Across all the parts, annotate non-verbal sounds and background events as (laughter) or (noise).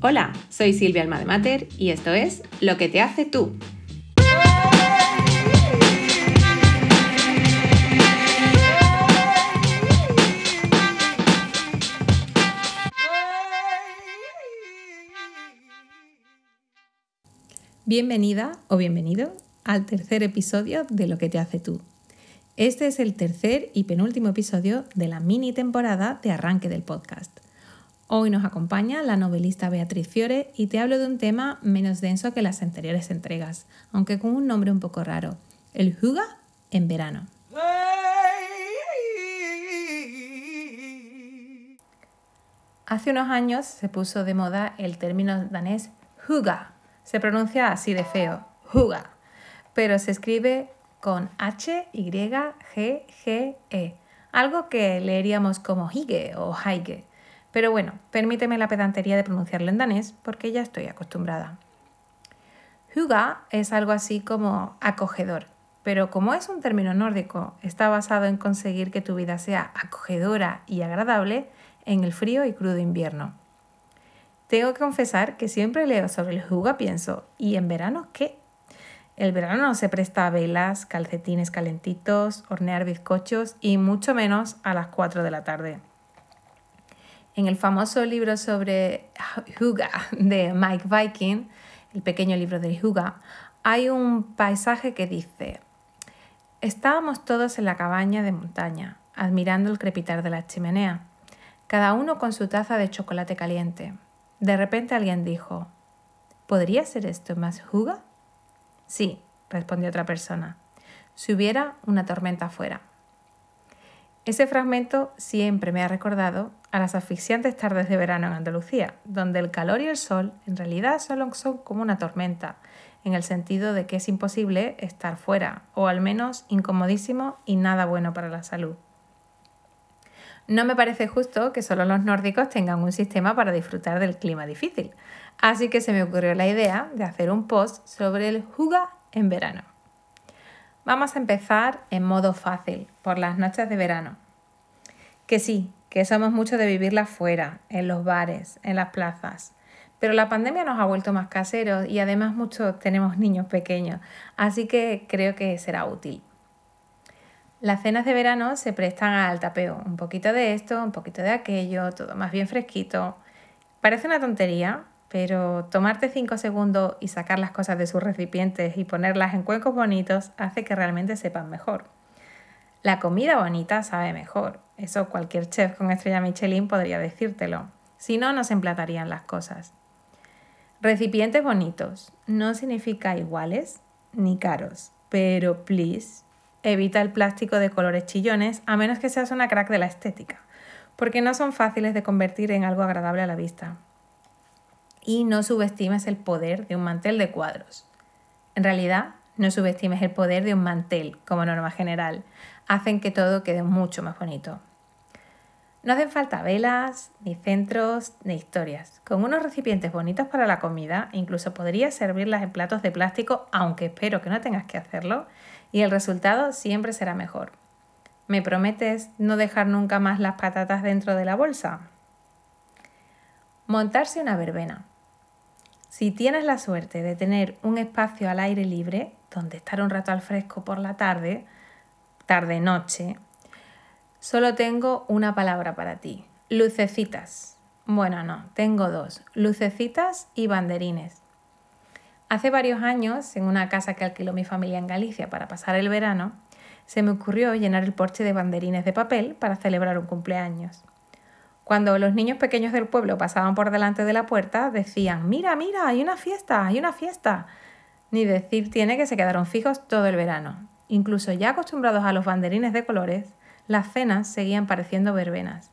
Hola, soy Silvia Alma de Mater y esto es Lo que te hace tú. Bienvenida o bienvenido al tercer episodio de Lo que te hace tú. Este es el tercer y penúltimo episodio de la mini temporada de arranque del podcast. Hoy nos acompaña la novelista Beatriz Fiore y te hablo de un tema menos denso que las anteriores entregas, aunque con un nombre un poco raro, el Huga en verano. Hace unos años se puso de moda el término danés Huga. Se pronuncia así de feo, Huga, pero se escribe con H-Y-G-G-E, algo que leeríamos como Hige o Haige pero bueno, permíteme la pedantería de pronunciarlo en danés porque ya estoy acostumbrada. Huga es algo así como acogedor, pero como es un término nórdico, está basado en conseguir que tu vida sea acogedora y agradable en el frío y crudo invierno. Tengo que confesar que siempre leo sobre el Huga pienso, ¿y en verano qué? El verano no se presta a velas, calcetines calentitos, hornear bizcochos y mucho menos a las 4 de la tarde. En el famoso libro sobre Huga (laughs) de Mike Viking, el pequeño libro de Huga, hay un paisaje que dice, estábamos todos en la cabaña de montaña, admirando el crepitar de la chimenea, cada uno con su taza de chocolate caliente. De repente alguien dijo, ¿podría ser esto más Huga? Sí, respondió otra persona, si hubiera una tormenta afuera. Ese fragmento siempre me ha recordado a las asfixiantes tardes de verano en Andalucía, donde el calor y el sol en realidad solo son como una tormenta, en el sentido de que es imposible estar fuera, o al menos incomodísimo y nada bueno para la salud. No me parece justo que solo los nórdicos tengan un sistema para disfrutar del clima difícil, así que se me ocurrió la idea de hacer un post sobre el juga en verano. Vamos a empezar en modo fácil, por las noches de verano. Que sí, que somos mucho de vivirla fuera, en los bares, en las plazas. Pero la pandemia nos ha vuelto más caseros y además muchos tenemos niños pequeños, así que creo que será útil. Las cenas de verano se prestan al tapeo, un poquito de esto, un poquito de aquello, todo más bien fresquito. Parece una tontería, pero tomarte 5 segundos y sacar las cosas de sus recipientes y ponerlas en cuencos bonitos hace que realmente sepan mejor. La comida bonita sabe mejor, eso cualquier chef con estrella Michelin podría decírtelo, si no, no se emplatarían las cosas. Recipientes bonitos no significa iguales ni caros, pero please, evita el plástico de colores chillones a menos que seas una crack de la estética, porque no son fáciles de convertir en algo agradable a la vista y no subestimes el poder de un mantel de cuadros. En realidad, no subestimes el poder de un mantel como norma general. Hacen que todo quede mucho más bonito. No hacen falta velas, ni centros, ni historias. Con unos recipientes bonitos para la comida, incluso podrías servirlas en platos de plástico, aunque espero que no tengas que hacerlo, y el resultado siempre será mejor. ¿Me prometes no dejar nunca más las patatas dentro de la bolsa? Montarse una verbena. Si tienes la suerte de tener un espacio al aire libre, donde estar un rato al fresco por la tarde, tarde-noche, solo tengo una palabra para ti, lucecitas. Bueno, no, tengo dos, lucecitas y banderines. Hace varios años, en una casa que alquiló mi familia en Galicia para pasar el verano, se me ocurrió llenar el porche de banderines de papel para celebrar un cumpleaños. Cuando los niños pequeños del pueblo pasaban por delante de la puerta, decían, mira, mira, hay una fiesta, hay una fiesta. Ni decir tiene que se quedaron fijos todo el verano. Incluso ya acostumbrados a los banderines de colores, las cenas seguían pareciendo verbenas.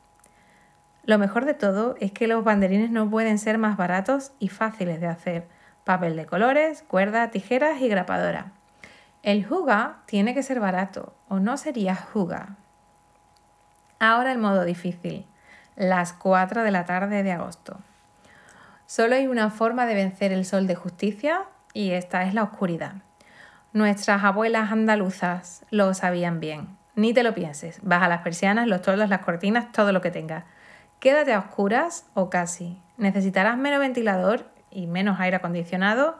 Lo mejor de todo es que los banderines no pueden ser más baratos y fáciles de hacer. Papel de colores, cuerda, tijeras y grapadora. El juga tiene que ser barato, o no sería juga. Ahora el modo difícil las 4 de la tarde de agosto. Solo hay una forma de vencer el sol de justicia y esta es la oscuridad. Nuestras abuelas andaluzas lo sabían bien. Ni te lo pienses. Baja las persianas, los toldos, las cortinas, todo lo que tengas. Quédate a oscuras o casi. necesitarás menos ventilador y menos aire acondicionado,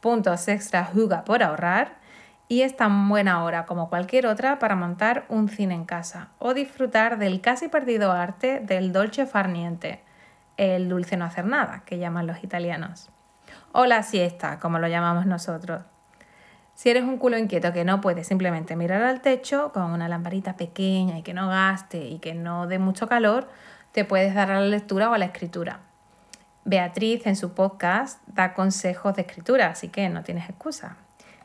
puntos extra Huga por ahorrar y es tan buena hora como cualquier otra para montar un cine en casa o disfrutar del casi perdido arte del dolce far niente, el dulce no hacer nada, que llaman los italianos, o la siesta, como lo llamamos nosotros. Si eres un culo inquieto que no puede simplemente mirar al techo con una lamparita pequeña y que no gaste y que no dé mucho calor, te puedes dar a la lectura o a la escritura. Beatriz en su podcast da consejos de escritura, así que no tienes excusa.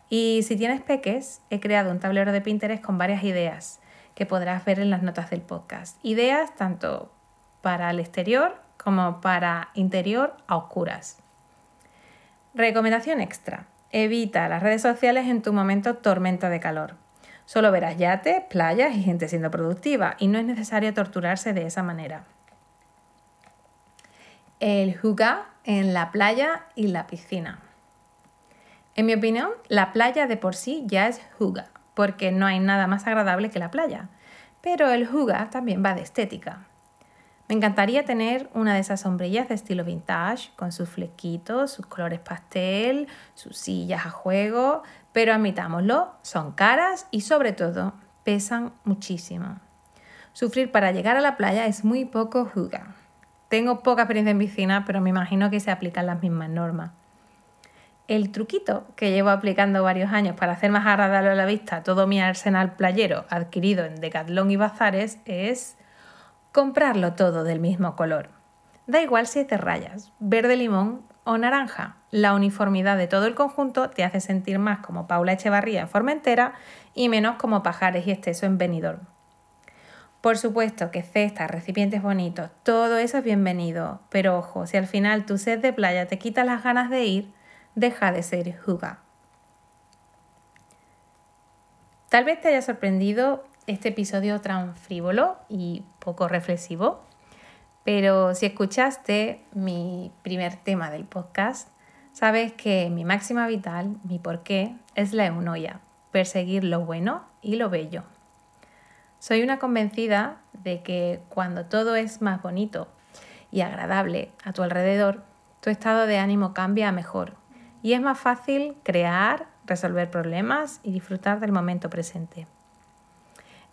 Y si tienes peques, he creado un tablero de Pinterest con varias ideas que podrás ver en las notas del podcast. Ideas tanto para el exterior como para interior a oscuras. Recomendación extra. Evita las redes sociales en tu momento tormenta de calor. Solo verás yates, playas y gente siendo productiva y no es necesario torturarse de esa manera. El juga en la playa y la piscina. En mi opinión, la playa de por sí ya es juga, porque no hay nada más agradable que la playa. Pero el juga también va de estética. Me encantaría tener una de esas sombrillas de estilo vintage, con sus flequitos, sus colores pastel, sus sillas a juego, pero admitámoslo, son caras y sobre todo pesan muchísimo. Sufrir para llegar a la playa es muy poco juga. Tengo poca experiencia en piscina, pero me imagino que se aplican las mismas normas. El truquito que llevo aplicando varios años para hacer más agradable a la vista todo mi arsenal playero adquirido en Decathlon y Bazares es comprarlo todo del mismo color. Da igual si es de rayas, verde limón o naranja. La uniformidad de todo el conjunto te hace sentir más como Paula Echevarría en Formentera y menos como Pajares y Esteso en Benidorm. Por supuesto que cestas, recipientes bonitos, todo eso es bienvenido, pero ojo, si al final tu sed de playa te quita las ganas de ir, deja de ser juga. Tal vez te haya sorprendido este episodio tan frívolo y poco reflexivo, pero si escuchaste mi primer tema del podcast, sabes que mi máxima vital, mi porqué, es la eunoia, perseguir lo bueno y lo bello. Soy una convencida de que cuando todo es más bonito y agradable a tu alrededor, tu estado de ánimo cambia a mejor y es más fácil crear, resolver problemas y disfrutar del momento presente.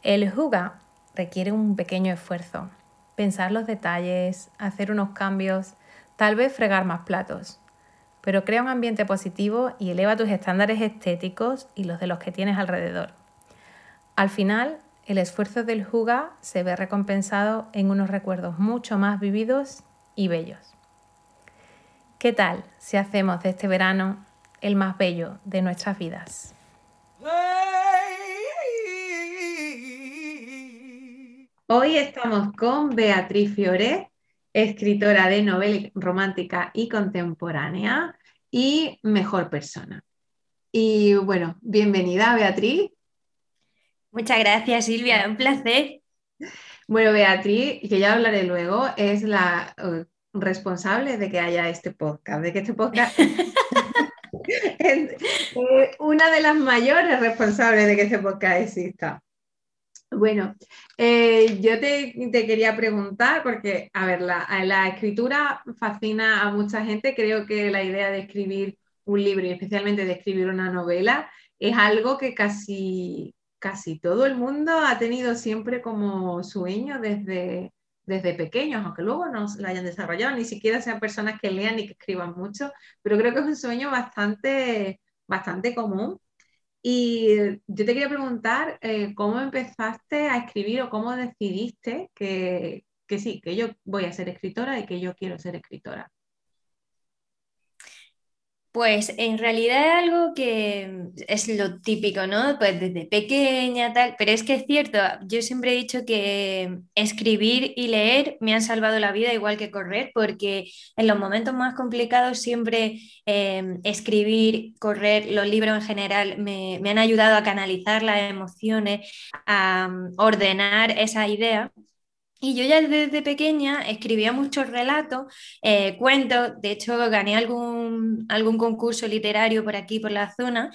El juga requiere un pequeño esfuerzo, pensar los detalles, hacer unos cambios, tal vez fregar más platos, pero crea un ambiente positivo y eleva tus estándares estéticos y los de los que tienes alrededor. Al final, el esfuerzo del juga se ve recompensado en unos recuerdos mucho más vividos y bellos. ¿Qué tal si hacemos de este verano el más bello de nuestras vidas? Hoy estamos con Beatriz Fiore, escritora de novela romántica y contemporánea y mejor persona. Y bueno, bienvenida Beatriz. Muchas gracias Silvia, un placer. Bueno, Beatriz, que ya hablaré luego, es la eh, responsable de que haya este podcast, de que este podcast (laughs) es eh, una de las mayores responsables de que este podcast exista. Bueno, eh, yo te, quería preguntar, porque, a ver, la, la, escritura fascina a mucha gente. Creo que la idea de escribir un libro y especialmente de escribir una novela es algo que casi, casi todo el mundo ha tenido siempre como sueño desde, desde pequeños, aunque luego no la hayan desarrollado, ni siquiera sean personas que lean y que escriban mucho, pero creo que es un sueño bastante, bastante común. Y yo te quería preguntar eh, cómo empezaste a escribir o cómo decidiste que, que sí, que yo voy a ser escritora y que yo quiero ser escritora. Pues en realidad es algo que es lo típico, ¿no? Pues desde pequeña, tal, pero es que es cierto, yo siempre he dicho que escribir y leer me han salvado la vida igual que correr, porque en los momentos más complicados siempre em, escribir, correr, los libros en general me, me han ayudado a canalizar las emociones, a mm, ordenar esa idea. Y yo ya desde pequeña escribía muchos relatos, eh, cuentos, de hecho gané algún, algún concurso literario por aquí, por la zona,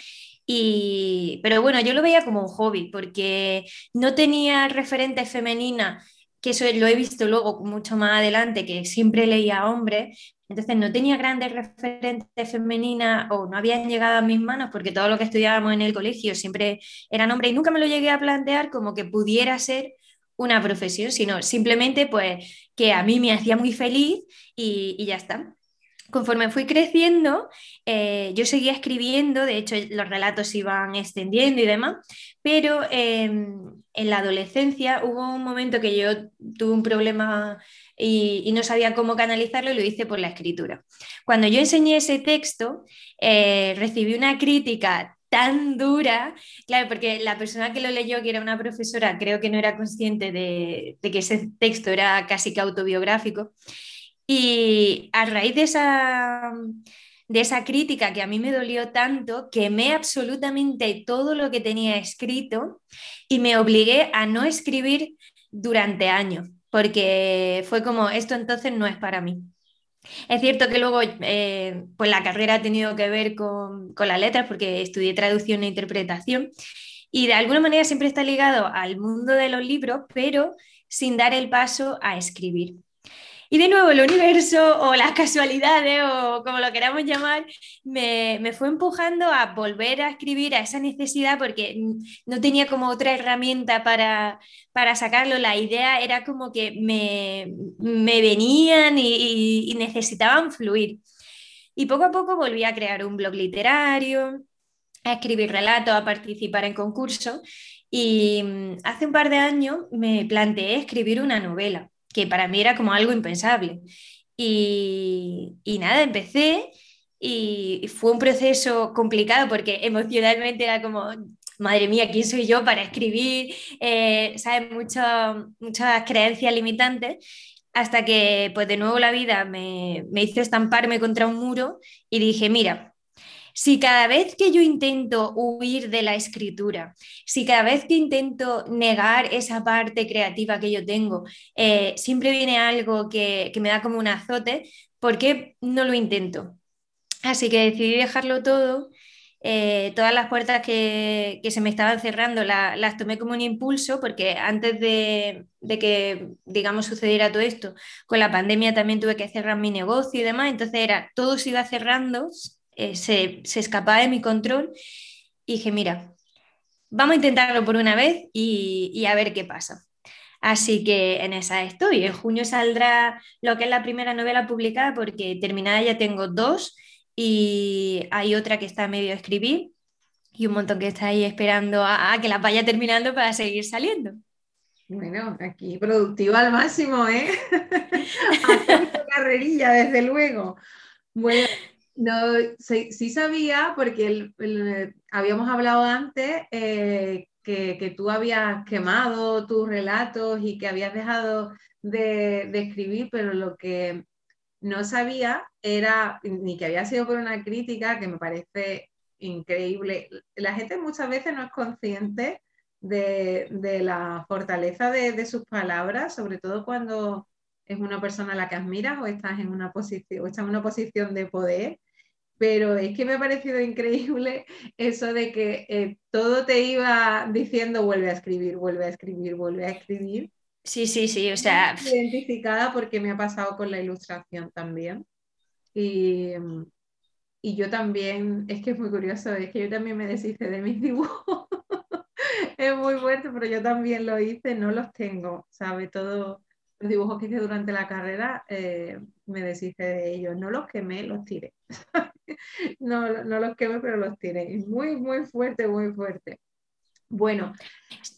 y, pero bueno, yo lo veía como un hobby, porque no tenía referentes femeninas que eso lo he visto luego mucho más adelante, que siempre leía hombres, entonces no tenía grandes referentes femeninas o no habían llegado a mis manos porque todo lo que estudiábamos en el colegio siempre eran hombres y nunca me lo llegué a plantear como que pudiera ser una profesión, sino simplemente pues que a mí me hacía muy feliz y, y ya está conforme fui creciendo, eh, yo seguía escribiendo, de hecho los relatos iban extendiendo y demás, pero em, en la adolescencia hubo un momento que yo tuve un problema y, no sabía cómo canalizarlo y lo hice por la escritura. Cuando yo enseñé ese texto, eh, recibí una crítica tan dura, claro, porque la persona que lo leyó, que era una profesora, creo que no era consciente de, que ese texto era casi que autobiográfico. Y a raíz de esa, de esa crítica que a mí me dolió tanto, quemé absolutamente todo lo que tenía escrito y me obligué a no escribir durante años, porque fue como, esto entonces no es para mí. Es cierto que luego eh, pues la carrera ha tenido que ver con, con las letras, porque estudié traducción e interpretación, y de alguna manera siempre está ligado al mundo de los libros, pero sin dar el paso a escribir. Y de nuevo el universo o las casualidades o como lo queramos llamar, me, me, fue empujando a volver a escribir a esa necesidad porque no tenía como otra herramienta para, para sacarlo. La idea era como que me, me venían y, y necesitaban fluir. Y poco a poco volví a crear un blog literario, a escribir relatos, a participar en concursos. Y mm, hace un par de años me planteé escribir una novela que para mí era como algo impensable. Y, nada, empecé y fue un proceso complicado porque emocionalmente era como, madre mía, ¿quién soy yo para escribir? Eh, ¿Sabes? muchas creencias limitantes. Hasta que, pues de nuevo la vida me, me hizo estamparme contra un muro y dije, mira, si cada vez que yo intento huir de la escritura, si cada vez que intento negar esa parte creativa que yo tengo, eh, siempre viene algo que, me da como un azote, ¿por qué no lo intento? Así que decidí dejarlo todo. Eh, todas las puertas que, se me estaban cerrando las tomé como un impulso porque antes de, de, que, digamos, sucediera todo esto, con la pandemia también tuve que cerrar mi negocio y demás, entonces era, todo se iba cerrando eh, se, escapaba de mi control y dije, mira, vamos a intentarlo por una vez y, a ver qué pasa. Así que en esa estoy. En junio saldrá lo que es la primera novela publicada porque terminada ya tengo dos y hay otra que está a medio de escribir y un montón que está ahí esperando a, que la vaya terminando para seguir saliendo. Bueno, aquí productiva al máximo, ¿eh? (laughs) carrerilla, desde luego. Bueno, no, sí, sabía porque habíamos hablado antes eh, que, tú habías quemado tus relatos y que habías dejado de, escribir, pero lo que no sabía era ni que había sido por una crítica que me parece increíble. La gente muchas veces no es consciente de, la fortaleza de, de, sus palabras, sobre todo cuando es una persona a la que admiras o estás en una posición, o estás en una posición de poder pero es que me ha parecido increíble eso de que eh, todo te iba diciendo vuelve a escribir, vuelve a escribir, vuelve a escribir. Sí, sí, sí, o sea... Identificada porque me ha pasado con la ilustración también. Y, y yo también, es que es muy curioso, es que yo también me deshice de mis dibujos. (laughs) es muy fuerte, pero yo también lo hice, no los tengo, ¿sabe? Todos los dibujos que hice durante la carrera eh, me deshice de ellos. No los quemé, los tiré. (laughs) no, no los quemé, pero los tiré. Muy, muy fuerte, muy fuerte. Bueno,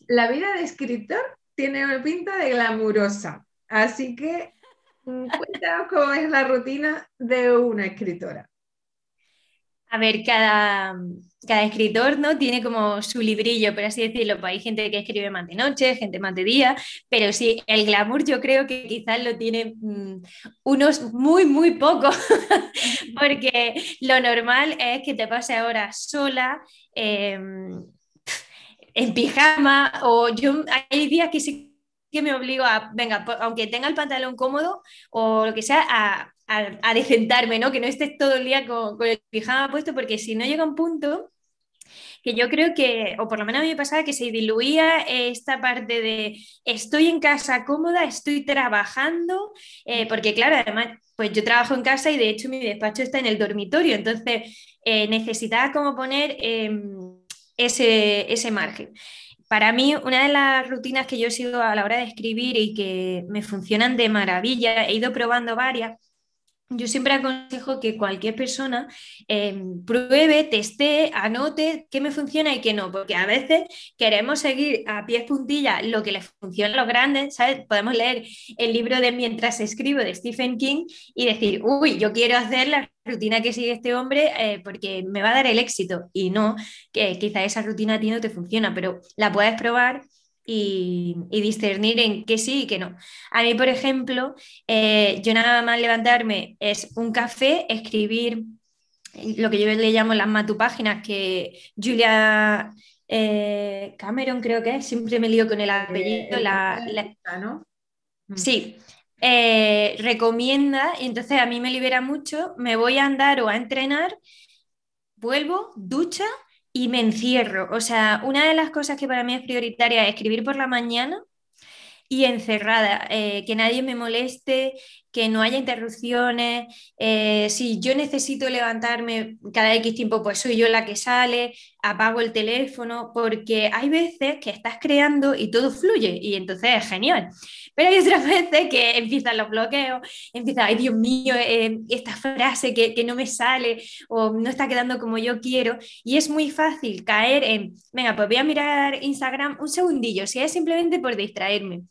la vida de escritor tiene una pinta de glamurosa, así que mm, cuéntanos cómo es la rutina de una escritora. A ver, cada, cada escritor ¿no? tiene como su librillo, por así decirlo. Pues hay gente que escribe más de noche, gente más de día, pero sí, el glamour yo creo que quizás lo tienen mm, unos muy, muy pocos, (laughs) porque lo normal es que te pase ahora sola. Em, en pijama o yo hay días que sí que me obligo a, venga, aunque tenga el pantalón cómodo o lo que sea, a, a, decentarme, ¿no? Que no estés todo el día con, con, el pijama puesto, porque si no llega un punto que yo creo que, o por lo menos a mí me pasaba que se diluía esta parte de estoy en casa cómoda, estoy trabajando, eh, porque claro, además, pues yo trabajo en casa y de hecho mi despacho está en el dormitorio, entonces eh, necesitaba como poner em, ese, ese margen. Para mí, una de las rutinas que yo sigo a la hora de escribir y que me funcionan de maravilla, he ido probando varias, yo siempre aconsejo que cualquier persona em, pruebe, teste, anote qué me funciona y qué no, porque a veces queremos seguir a pies puntillas lo que les funciona a los grandes, ¿sabes? Podemos leer el libro de Mientras escribo de Stephen King y decir, uy, yo quiero hacer la rutina que sigue este hombre eh, porque me va a dar el éxito y no, que quizá esa rutina a ti no te funciona, pero la puedes probar y, discernir en qué sí y qué no. A mí, por ejemplo, eh, yo nada más levantarme es un café, escribir lo que yo le llamo las matupáginas, que Julia eh, Cameron creo que es, siempre me lío con el apellido. la, mm. Sí, eh, recomienda, y entonces a mí me libera mucho, me voy a andar o a entrenar, vuelvo, ducha y me encierro. O sea, una de las cosas que para mí es prioritaria es escribir por la mañana y encerrada, eh, que nadie me moleste, que no haya interrupciones. Eh, si yo necesito levantarme cada X tiempo, pues soy yo la que sale, apago el teléfono, porque hay veces que estás creando y todo fluye y entonces es genial. Pero hay otras (laughs) veces que empiezan los bloqueos, empieza, ay Dios mío, eh, esta frase que, que no me sale o no está quedando como yo quiero. Y es muy fácil caer en, venga, pues voy a mirar Instagram un segundillo, si es simplemente por distraerme.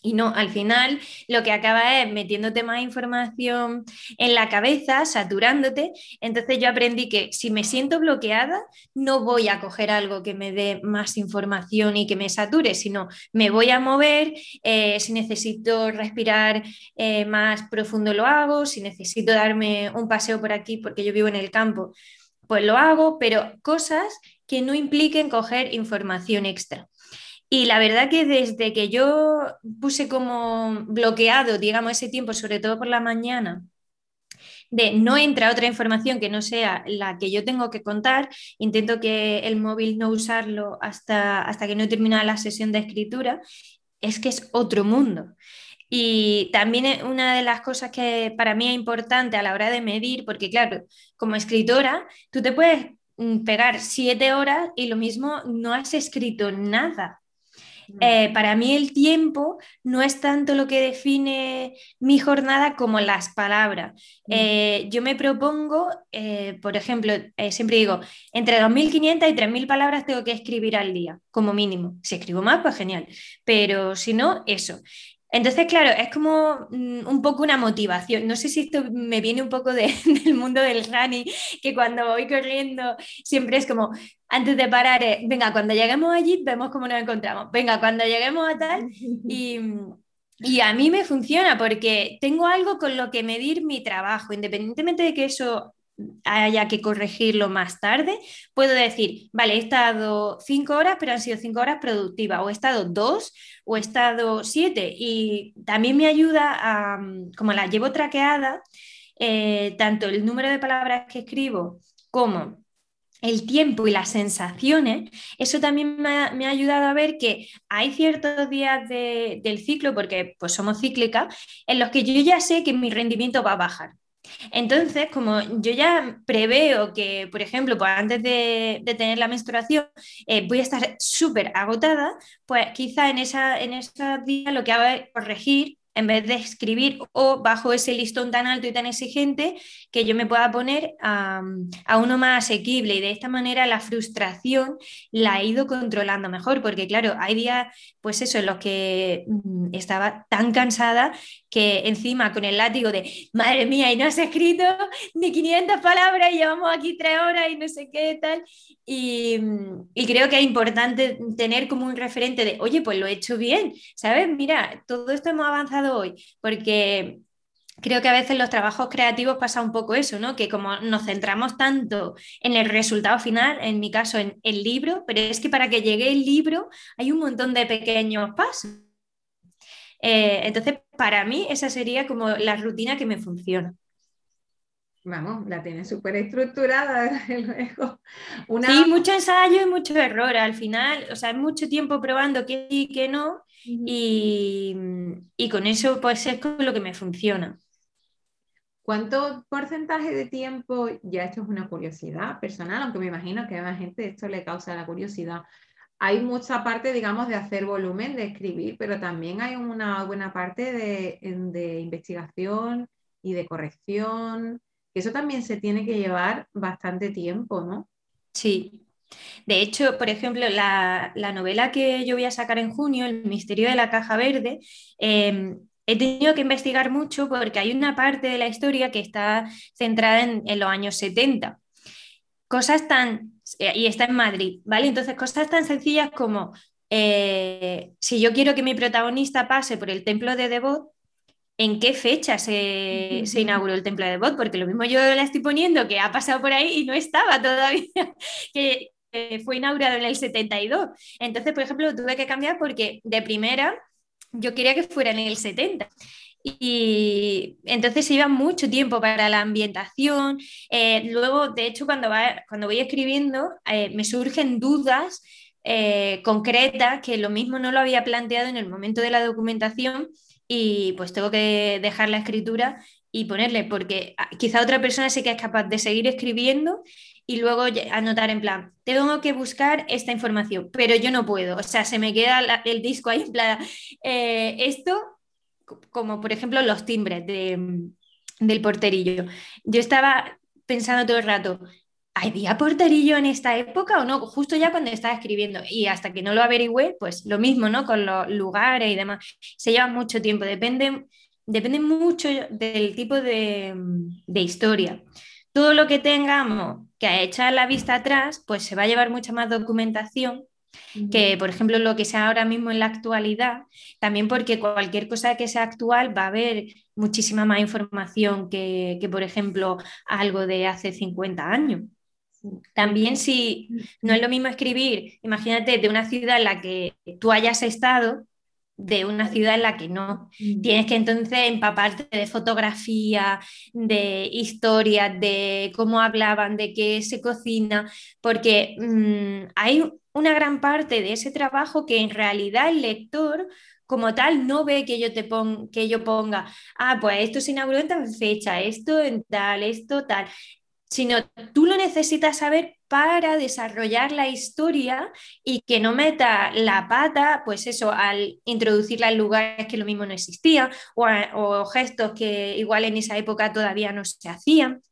Y no, al final lo que acaba es metiéndote más información en la cabeza, saturándote. Entonces yo aprendí que si me siento bloqueada, no voy a coger algo que me dé más información y que me sature, sino me voy a mover. Eh, si necesito respirar eh, más profundo, lo hago. Si necesito darme un paseo por aquí porque yo vivo en el campo, pues lo hago, pero cosas que no impliquen coger información extra. Y la verdad que desde que yo puse como bloqueado, digamos, ese tiempo, sobre todo por la mañana, de no entra otra información que no sea la que yo tengo que contar, intento que el móvil no usarlo hasta, hasta que no termina la sesión de escritura, es que es otro mundo. Y también una de las cosas que para mí es importante a la hora de medir, porque claro, como escritora, tú te puedes mm, pegar siete horas y lo mismo no has escrito nada. Eh, para mí el tiempo no es tanto lo que define mi jornada como las palabras. Mm. Eh, yo me propongo, eh, por ejemplo, siempre digo, entre 2.500 y 3.000 palabras tengo que escribir al día, como mínimo. Si escribo más, pues genial. Pero si no, eso. Entonces, claro, es como mm, un poco una motivación. No sé si esto me viene un poco (laughs) del mundo del running, que cuando voy corriendo siempre es como, antes de parar, venga, cuando lleguemos allí vemos cómo nos encontramos. Venga, cuando lleguemos a tal. (laughs) Y, y a mí me funciona porque tengo algo con lo que medir mi trabajo, independientemente de que eso haya que corregirlo más tarde, puedo decir, vale, he estado cinco horas, pero han sido cinco horas productivas, o he estado dos, o he estado siete. Y también me ayuda a, como la llevo traqueada, eh, tanto el número de palabras que escribo como el tiempo y las sensaciones, eso también me ha, ayudado a ver que hay ciertos días del ciclo, porque pues somos cíclicas, en los que yo ya sé que mi rendimiento va a bajar. Entonces, como yo ya preveo que, por ejemplo, pues antes de, tener la menstruación eh, voy a estar súper agotada, pues quizá en, esa, en esos días lo que hago es corregir en vez de escribir o bajo ese listón tan alto y tan exigente que yo me pueda poner a, uno más asequible y de esta manera la frustración la he ido controlando mejor porque claro, hay días pues eso en los que mm, estaba tan cansada que encima con el látigo de madre mía y no has escrito ni 500 palabras y llevamos aquí tres horas y no sé qué tal y, y creo que es importante tener como un referente de oye pues lo he hecho bien, ¿sabes? Mira, todo esto hemos avanzado hoy, porque creo que a veces los trabajos creativos pasa un poco eso, ¿no? Que como nos centramos tanto en el resultado final, en mi caso en el libro, pero es que para que llegue el libro hay un montón de pequeños pasos. Eh, entonces, para mí esa sería como la rutina que me funciona. vamos, la tiene súper estructurada. (laughs) Sí, mucho ensayo y mucho error. Al final, o sea, mucho tiempo probando que sí y que no. y, y, con eso, pues es con lo que me funciona. ¿Cuánto porcentaje de tiempo, ya esto es una curiosidad personal, aunque me imagino que a la gente esto le causa la curiosidad, hay mucha parte, digamos, de hacer volumen, de escribir, pero también hay una buena parte de, de investigación y de corrección, que eso también se tiene que llevar bastante tiempo, ¿no? Sí. De hecho, por ejemplo, la, novela que yo voy a sacar en junio, El misterio de la caja verde, em, he tenido que investigar mucho porque hay una parte de la historia que está centrada en, en los años 70. Cosas tan eh, y está en Madrid, ¿vale? Entonces, cosas tan sencillas como eh, si yo quiero que mi protagonista pase por el templo de Devot, ¿en qué fecha se, inauguró el templo de Devot? Porque lo mismo yo la estoy poniendo que ha pasado por ahí y no estaba todavía, (laughs) que fue inaugurado en el 72. Entonces, por ejemplo, tuve que cambiar porque de primera yo quería que fuera en el 70. Y entonces iba mucho tiempo para la ambientación. Eh, luego, de hecho, cuando, cuando voy escribiendo, eh, me surgen dudas eh, concretas que lo mismo no lo había planteado en el momento de la documentación y pues tengo que dejar la escritura y ponerle, porque ah, quizá otra persona sí que es capaz de seguir escribiendo y luego anotar en plan, tengo que buscar esta información, pero yo no puedo, o sea, se me queda el disco ahí en plan, esto como por ejemplo los timbres del porterillo. Yo estaba pensando todo el rato, ¿había porterillo en esta época o no? Justo ya cuando estaba escribiendo y hasta que no lo averigüé, pues lo mismo, ¿no? Con los lugares y demás. Se lleva mucho tiempo, depende, depende mucho del tipo de, de historia. Todo lo que tengamos que echar la vista atrás, pues se va a llevar mucha más documentación que por ejemplo lo que sea ahora mismo en la actualidad, también porque cualquier cosa que sea actual va a haber muchísima más información que, por ejemplo algo de hace 50 años. También si no es lo mismo escribir, imagínate, de una ciudad en la que tú hayas estado, de una ciudad en la que no. Tienes que entonces empaparte de fotografía, de historia, de cómo hablaban, de qué se cocina, porque mm, hay una gran parte de ese trabajo que en realidad el lector como tal no ve que yo te ponga, que yo ponga, ah, pues esto se inauguró en tal fecha, esto en tal, esto tal, sino tú lo necesitas saber para desarrollar la historia y que no meta la pata, pues eso, al introducirla en lugares que lo mismo no existían o, o gestos que igual en esa época todavía no se hacían.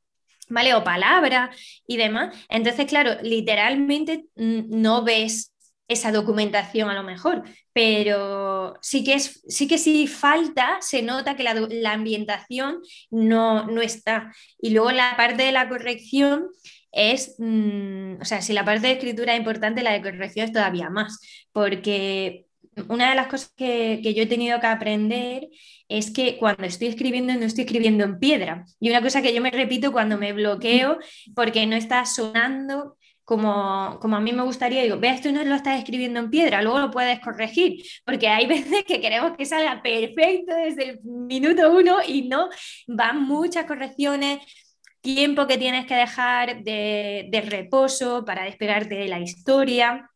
¿vale? O palabras y demás. Entonces, claro, literalmente no ves esa documentación a lo mejor, pero sí que, es, sí que si falta, se nota que la, ambientación no, no, está. Y luego la parte de la corrección es, mm, o sea, si la parte de escritura es importante, la de corrección es todavía más, porque una de las cosas que, que yo he tenido que aprender es que cuando estoy escribiendo no estoy escribiendo en piedra. Y una cosa que yo me repito cuando me bloqueo porque no está sonando como, como a mí me gustaría, digo, ve, esto no lo estás escribiendo en piedra, luego lo puedes corregir, porque hay (laughs) veces que queremos que salga perfecto desde el minuto uno y no, van muchas correcciones, tiempo que tienes que dejar de, de reposo para despegarte de la historia.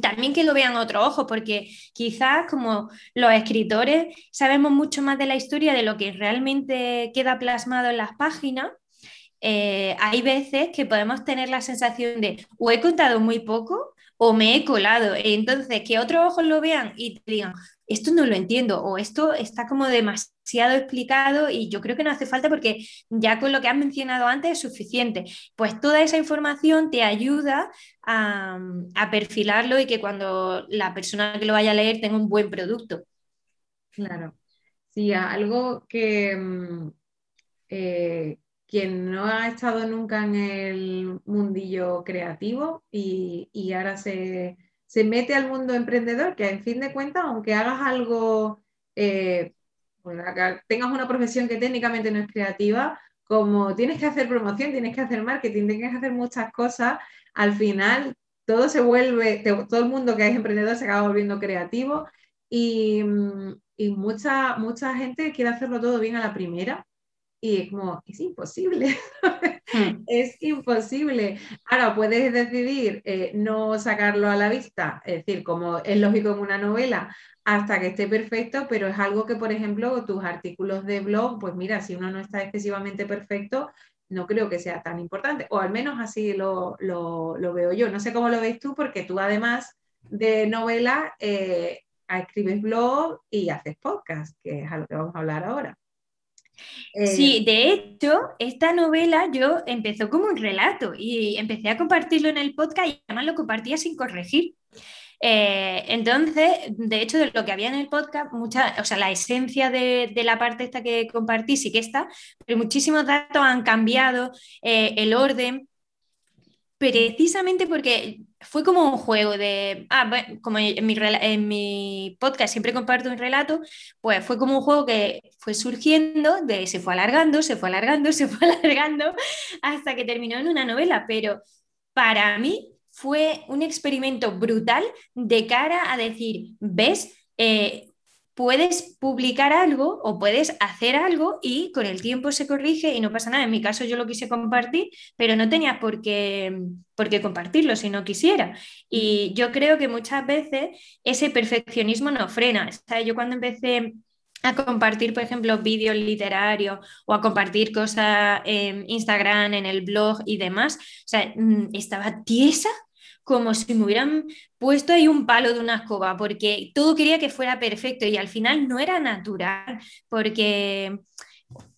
También que lo vean otro ojo, porque quizás como los escritores sabemos mucho más de la historia de lo que realmente queda plasmado en las páginas, eh, hay veces que podemos tener la sensación de o he contado muy poco o me he colado. Entonces, que otros ojos lo vean y te digan, esto no lo entiendo o esto está como demasiado explicado y yo creo que no hace falta porque ya con lo que has mencionado antes es suficiente. Pues toda esa información te ayuda a, perfilarlo y que cuando la persona que lo vaya a leer tenga un buen producto. Claro. Sí, algo que mm, eh, quien no ha estado nunca en el mundillo creativo y, y ahora se se mete al mundo emprendedor, que en fin de cuentas, aunque hagas algo, eh, tengas una profesión que técnicamente no es creativa, como tienes que hacer promoción, tienes que hacer marketing, tienes que hacer muchas cosas, al final todo se vuelve, todo el mundo que es emprendedor se acaba volviendo creativo y, y mucha, mucha gente quiere hacerlo todo bien a la primera y es como, es imposible, hmm. (laughs) es imposible. Ahora puedes decidir eh, no sacarlo a la vista, es decir, como es lógico en una novela, hasta que esté perfecto, pero es algo que, por ejemplo, tus artículos de blog, pues mira, si uno no está excesivamente perfecto, no creo que sea tan importante, o al menos así lo, veo yo. No sé cómo lo ves tú, porque tú además de novela, eh, escribes blog y haces podcast, que es a lo que vamos a hablar ahora. Sí, eh, de hecho, esta novela yo empezó como un relato y empecé a compartirlo en el podcast y además lo compartía sin corregir. Eh, entonces, de hecho, de lo que había en el podcast, mucha, o sea, la esencia de, la parte esta que compartí sí que está, pero muchísimos datos han cambiado, eh, el orden, precisamente porque fue como un juego de, ah, bueno, como en mi, en mi, podcast siempre comparto un relato, pues fue como un juego que fue surgiendo, de, se fue alargando, se fue alargando, (laughs) se fue alargando, hasta que terminó en una novela, pero para mí fue un experimento brutal de cara a decir, ves, eh, puedes publicar algo o puedes hacer algo y con el tiempo se corrige y no pasa nada. En mi caso yo lo quise compartir, pero no tenía por qué, por qué compartirlo si no quisiera. Y yo creo que muchas veces ese perfeccionismo nos frena. yo cuando empecé a compartir, por ejemplo, vídeos literarios o a compartir cosas en Instagram, en el blog y demás. O sea, mm, estaba tiesa como si me hubieran puesto ahí un palo de una escoba, porque todo quería que fuera perfecto y al final no era natural, porque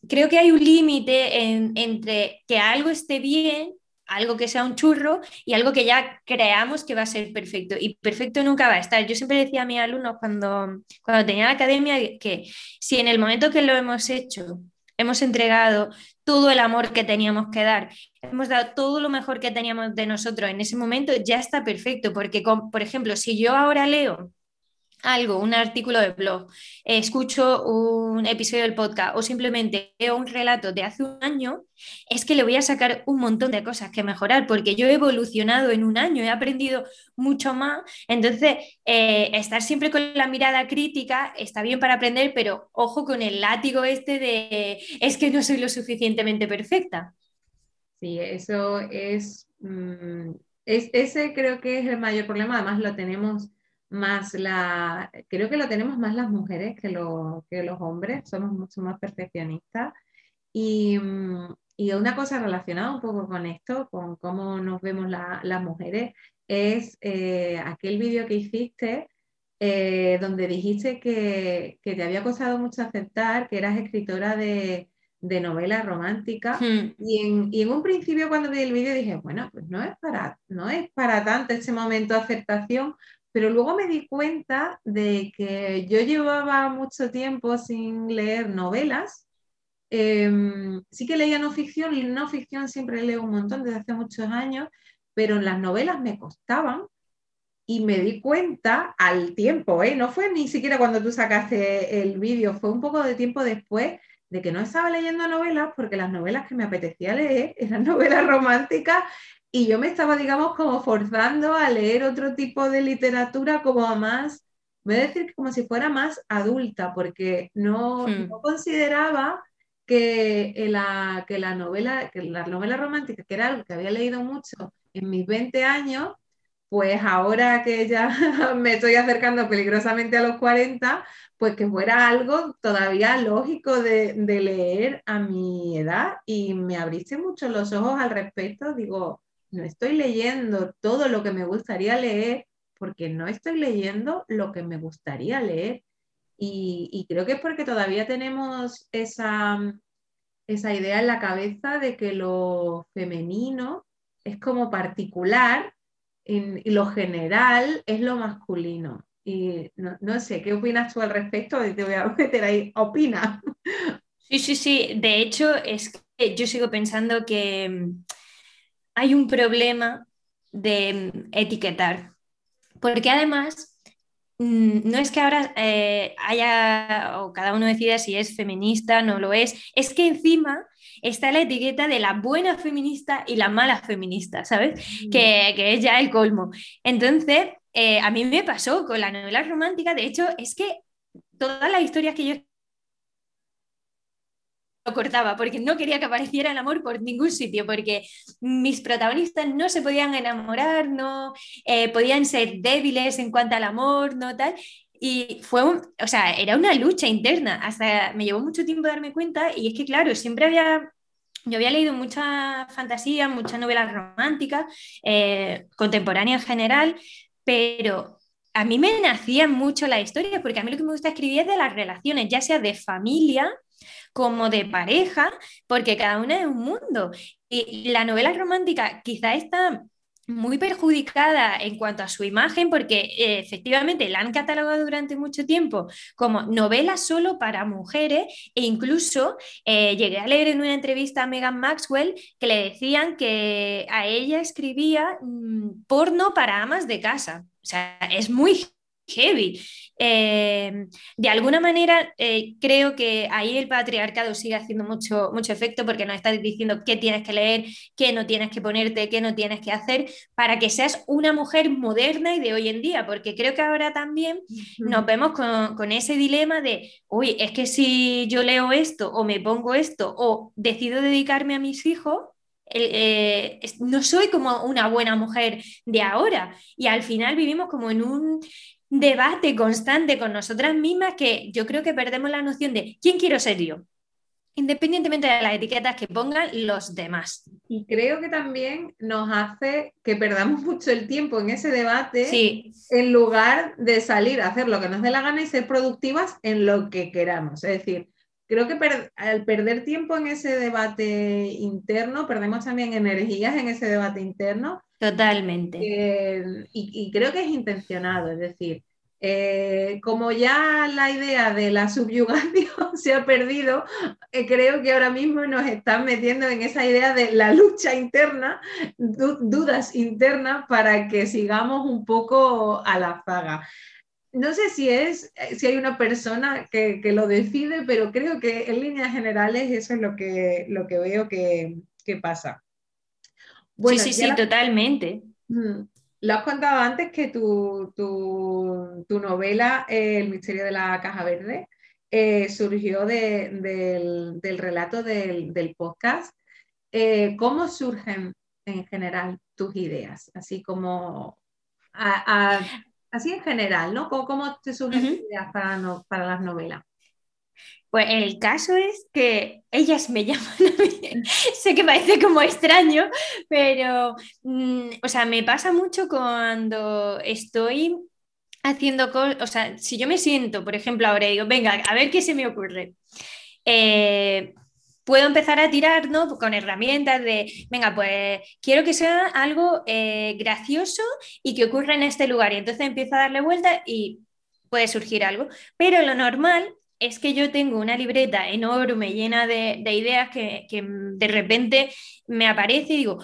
creo que hay un límite entre que algo esté bien algo que sea un churro y algo que ya creamos que va a ser perfecto. Y perfecto nunca va a estar. Yo siempre decía a mis alumnos cuando, cuando tenía la academia que si en el momento que lo hemos hecho hemos entregado todo el amor que teníamos que dar, hemos dado todo lo mejor que teníamos de nosotros en ese momento, ya está perfecto. Porque, por ejemplo, si yo ahora leo algo, un artículo de blog, escucho un episodio del podcast o simplemente veo un relato de hace un año, es que le voy a sacar un montón de cosas que mejorar porque yo he evolucionado en un año, he aprendido mucho más. Entonces, eh, estar siempre con la mirada crítica está bien para aprender, pero ojo con el látigo este de es que no soy lo suficientemente perfecta. Sí, eso es, mm, es ese creo que es el mayor problema, además lo tenemos más la, creo que lo tenemos más las mujeres que, que los hombres, somos mucho más perfeccionistas. Y, mm, y, una cosa relacionada un poco con esto, con cómo nos vemos las mujeres, es eh, aquel vídeo que hiciste eh, donde dijiste que, que, te había costado mucho aceptar que eras escritora de, de novela romántica. Hmm. Y, en, y, en, un principio cuando vi el vídeo dije, bueno, pues no es para, no es para tanto ese momento de aceptación, pero luego me di cuenta de que yo llevaba mucho tiempo sin leer novelas. Em, sí que leía no ficción, y no ficción siempre leo un montón desde hace muchos años, pero las novelas me costaban y me di cuenta al tiempo, ¿eh? no fue ni siquiera cuando tú sacaste el vídeo, fue un poco de tiempo después de que no estaba leyendo novelas porque las novelas que me apetecía leer eran (laughs) novelas románticas y yo me estaba, digamos, como forzando a leer otro tipo de literatura como a más, voy a decir como si fuera más adulta, porque no, hmm. consideraba que la, que la novela, que la novela romántica, que era algo que había leído mucho en mis 20 años, pues ahora que ya (laughs) me estoy acercando peligrosamente a los 40, pues que fuera algo todavía lógico de, de, leer a mi edad y me abriste mucho los ojos al respecto. Digo, no estoy leyendo todo lo que me gustaría leer porque no estoy leyendo lo que me gustaría leer. Y, creo que es porque todavía tenemos esa, esa idea en la cabeza de que lo femenino es como particular y lo general es lo masculino. Y no, sé, ¿qué opinas tú al respecto? Te voy a (laughs) meter ahí, opina. Sí, sí, sí. De hecho, es que yo sigo pensando que hay un problema de mm, etiquetar, porque además mm, no es que ahora eh, haya o cada uno decida si es feminista, no lo es, es que encima está la etiqueta de la buena feminista y la mala feminista, ¿sabes? Mm. Que, es ya el colmo. Entonces, eh, a mí me pasó con la novela romántica, de hecho, es que todas las historias que yo cortaba porque no quería que apareciera el amor por ningún sitio, porque mis protagonistas no se podían enamorar, no eh, podían ser débiles en cuanto al amor, no tal. Y fue o sea, era una lucha interna, hasta me llevó mucho tiempo darme cuenta y es que claro, siempre había yo había leído mucha fantasía, muchas novelas románticas, eh, contemporáneas en general, pero a mí me nacían mucho las historias, porque a mí lo que me gusta escribir es de las relaciones, ya sea de familia como de pareja, porque cada una es un mundo. Y la novela romántica quizá está muy perjudicada en cuanto a su imagen porque eh, efectivamente la han catalogado durante mucho tiempo como novela solo para mujeres e incluso eh, llegué a leer en una entrevista a Megan Maxwell que le decían que a ella escribía mm, porno para amas de casa. O sea, es muy heavy. Eh, de alguna manera, eh, creo que ahí el patriarcado sigue haciendo mucho, mucho efecto porque nos está diciendo qué tienes que leer, qué no tienes que ponerte, qué no tienes que hacer para que seas una mujer moderna y de hoy en día, porque creo que ahora también nos vemos con, ese dilema de, uy, es que si yo leo esto o me pongo esto o decido dedicarme a mis hijos, eh, no soy como una buena mujer de ahora y al final vivimos como en un debate constante con nosotras mismas que yo creo que perdemos la noción de quién quiero ser yo, independientemente de las etiquetas que pongan los demás. Y creo que también nos hace que perdamos mucho el tiempo en ese debate en lugar de salir a hacer lo que nos dé la gana y ser productivas en lo que queramos. Es decir, creo que al perder tiempo en ese debate interno, perdemos también energías en ese debate interno Totalmente. Eh, y, creo que es intencionado, es decir, eh, como ya la idea de la subyugación (laughs) se ha perdido, eh, creo que ahora mismo nos están metiendo en esa idea de la lucha interna, dudas internas para que sigamos un poco a la zaga. No sé si es, si hay una persona que, lo decide, pero creo que en líneas generales eso es lo que, lo que veo que, que pasa sí, sí, sí, totalmente. Mm. Lo has contado antes que tu, novela, eh, El misterio de la caja verde, eh, surgió del, relato del, podcast. Eh, ¿Cómo surgen en general tus ideas? Así como, así en general, ¿no? ¿Cómo, te surgen tus ideas para, para las novelas? Pues el caso es que ellas me (laughs) llaman sé que parece como extraño, pero, mm, o sea, me pasa mucho cuando estoy haciendo cosas, o sea, si yo me siento, por ejemplo, ahora digo, venga, a ver qué se me ocurre. Eh, puedo empezar a tirar ¿no? con herramientas de, venga, pues quiero que sea algo eh, gracioso y que ocurra en este lugar. Y entonces empiezo a darle vuelta y puede surgir algo. Pero lo normal es que yo tengo una libreta enorme llena de, ideas que, de repente me aparece y digo,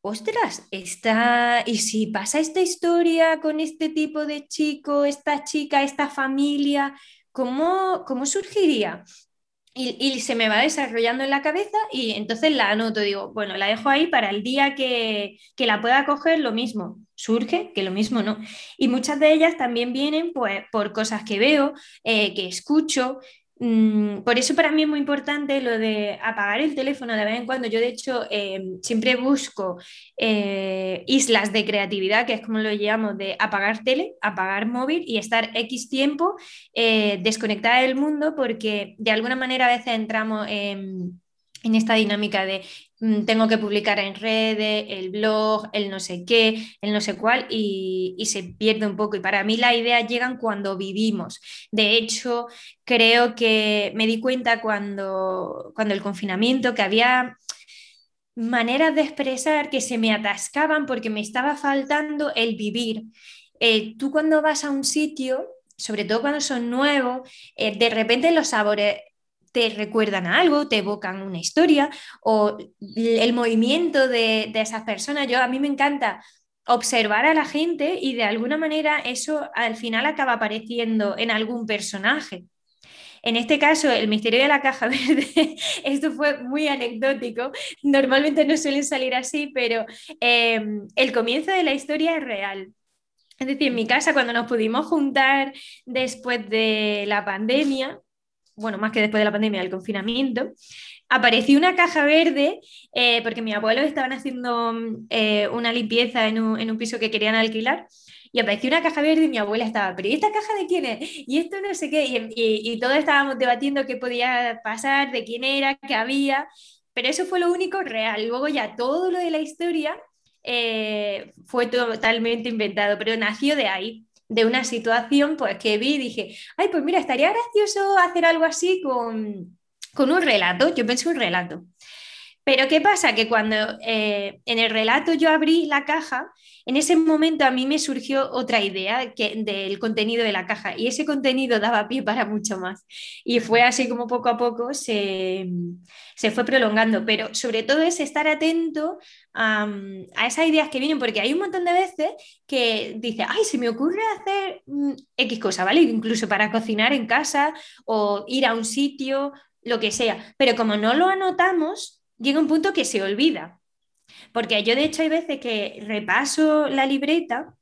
ostras, está, ¿y si pasa esta historia con este tipo de chico, esta chica, esta familia? ¿Cómo, cómo surgiría? Y, se me va desarrollando en la cabeza y entonces la anoto, digo, bueno, la dejo ahí para el día que, que la pueda coger, lo mismo, surge, que lo mismo no. Y muchas de ellas también vienen pues, por cosas que veo, eh, que escucho, por eso para mí es muy importante lo de apagar el teléfono de vez en cuando. Yo de hecho eh, siempre busco eh, islas de creatividad, que es como lo llamo, de apagar tele, apagar móvil y estar X tiempo eh, desconectada del mundo porque de alguna manera a veces entramos en esta dinámica de mm, tengo que publicar en redes, el blog, el no sé qué, el no sé cuál, y, se pierde un poco. Y para mí las ideas llegan cuando vivimos. De hecho, creo que me di cuenta cuando, cuando el confinamiento que había maneras de expresar que se me atascaban porque me estaba faltando el vivir. Eh, tú cuando vas a un sitio, sobre todo cuando son nuevos, eh, de repente los sabores te recuerdan a algo, te evocan una historia o el movimiento de, esas personas. Yo a mí me encanta observar a la gente y de alguna manera eso al final acaba apareciendo en algún personaje. En este caso, el misterio de la caja (laughs) verde, esto fue muy anecdótico, normalmente no suelen salir así, pero em, el comienzo de la historia es real. Es decir, en mi casa, cuando nos pudimos juntar después de la pandemia, bueno, más que después de la pandemia, del confinamiento, apareció una caja verde eh, porque mis abuelos estaban haciendo eh, una limpieza en un, en un piso que querían alquilar y apareció una caja verde y mi abuela estaba, pero ¿y esta caja de quién es? Y esto no sé qué, y, y, todos estábamos debatiendo qué podía pasar, de quién era, qué había, pero eso fue lo único real. Luego ya todo lo de la historia eh, fue totalmente inventado, pero nació de ahí, de una situación pues que vi dije, ay, pues mira, estaría gracioso hacer algo así con, con un relato, yo pensé un relato. Pero ¿qué pasa? Que cuando eh, en el relato yo abrí la caja, en ese momento a mí me surgió otra idea que, del contenido de la caja y ese contenido daba pie para mucho más. Y fue así como poco a poco se, se fue prolongando, pero sobre todo es estar atento a, a, esas ideas que vienen, porque hay un montón de veces que dice, ay, se me ocurre hacer mm, X cosa, ¿vale? Incluso para cocinar en casa o ir a un sitio, lo que sea, pero como no lo anotamos, llega un punto que se olvida. Porque yo de hecho hay veces que repaso la libreta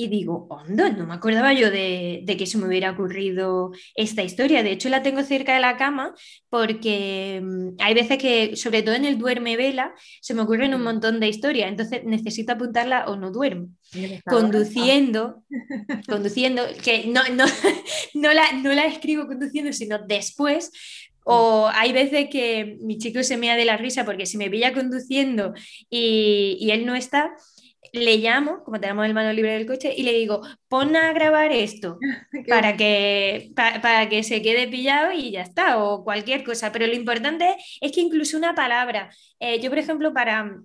y digo, hondo, no me acordaba yo de, que se me hubiera ocurrido esta historia. De hecho, la tengo cerca de la cama porque mm, hay veces que, sobre todo en el duerme vela, se me ocurren un montón de historias. Entonces necesito apuntarla o no duermo. Conduciendo, conduciendo, que no, no, (laughs) no, la, no la escribo conduciendo, sino después, o hay veces que mi chico se me da de la risa porque si me pilla conduciendo y, él no está, le llamo, como tenemos el mano libre del coche, y le digo, pon a grabar esto (laughs) para que, para que se quede pillado y ya está, o cualquier cosa. Pero lo importante es que incluso una palabra, eh, yo por ejemplo, para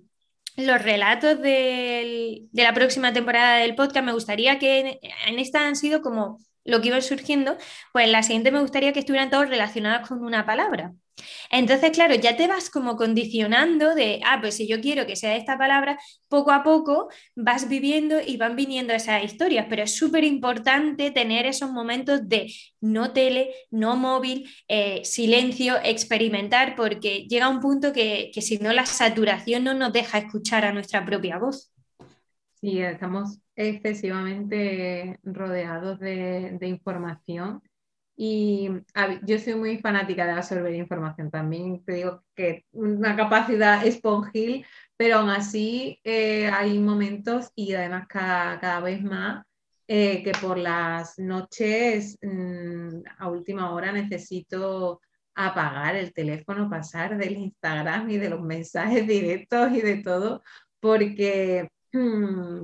los relatos de la próxima temporada del podcast, me gustaría que en, en esta han sido como lo que iba surgiendo, pues la siguiente me gustaría que estuvieran todos relacionados con una palabra. Entonces, claro, ya te vas como condicionando de, ah, pues si yo quiero que sea esta palabra, poco a poco vas viviendo y van viniendo esas historias, pero es súper importante tener esos momentos de no tele, no móvil, eh, silencio, experimentar, porque llega un punto que, que si no la saturación no nos deja escuchar a nuestra propia voz. Sí, estamos excesivamente rodeados de, información y yo soy muy fanática de absorber información también. Te digo que una capacidad esponjil, pero aún así eh, hay momentos y además cada, vez más eh, que por las noches mm, a última hora necesito apagar el teléfono, pasar del Instagram y de los mensajes directos y de todo, porque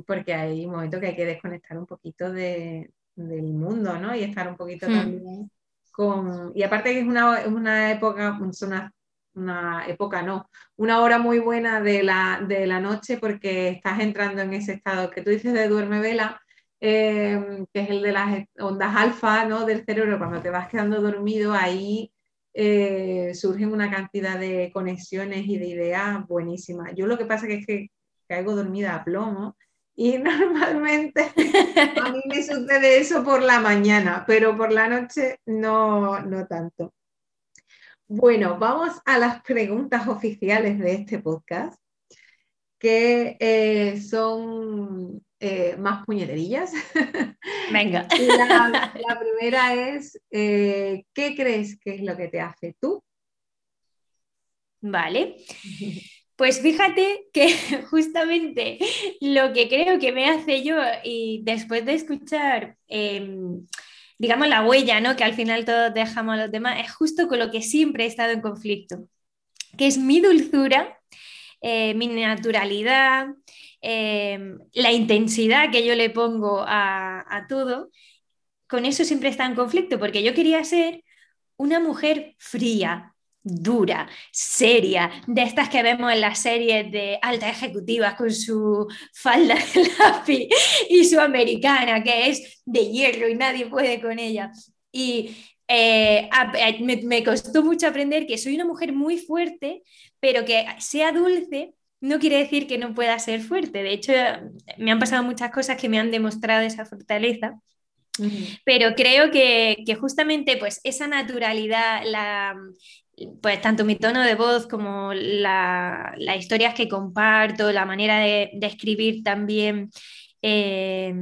porque hay momentos que hay que desconectar un poquito del mundo, ¿no? Y estar un poquito hmm. también con... Y aparte que es una, una época, una, una, época no, una hora muy buena de la, de la noche porque estás entrando en ese estado que tú dices de duerme vela, em, que es el de las ondas alfa, ¿no? Del cerebro, cuando te vas quedando dormido, ahí eh, surgen una cantidad de conexiones y de ideas buenísimas. Yo lo que pasa que es que caigo dormida a plomo y (laughs) normalmente a mí me sucede eso por la mañana, pero por la noche no, no tanto. Bueno, vamos a las preguntas oficiales de este podcast, que eh, son eh, más puñeterillas. (laughs) Venga. La, (laughs) la primera es, eh, ¿qué crees que es lo que te hace tú? Vale. Pues fíjate que (laughs) justamente lo que creo que me hace yo y después de escuchar, em, digamos, la huella, ¿no? Que al final todos dejamos a los demás, es justo con lo que siempre he estado en conflicto, que es mi dulzura, eh, mi naturalidad, em, la intensidad que yo le pongo a, a todo. Con eso siempre está en conflicto, porque yo quería ser una mujer fría, dura, seria, de estas que vemos en las series de altas ejecutivas con su falda de (laughs) lápiz y su americana, que es de hierro y nadie puede con ella. Y eh, me, me, costó mucho aprender que soy una mujer muy fuerte, pero que sea dulce no quiere decir que no pueda ser fuerte. De hecho, me han pasado muchas cosas que me han demostrado esa fortaleza. Pero creo que, que, justamente pues, esa naturalidad, la, pues tanto mi tono de voz como las historias que comparto, la manera de, escribir también, eh,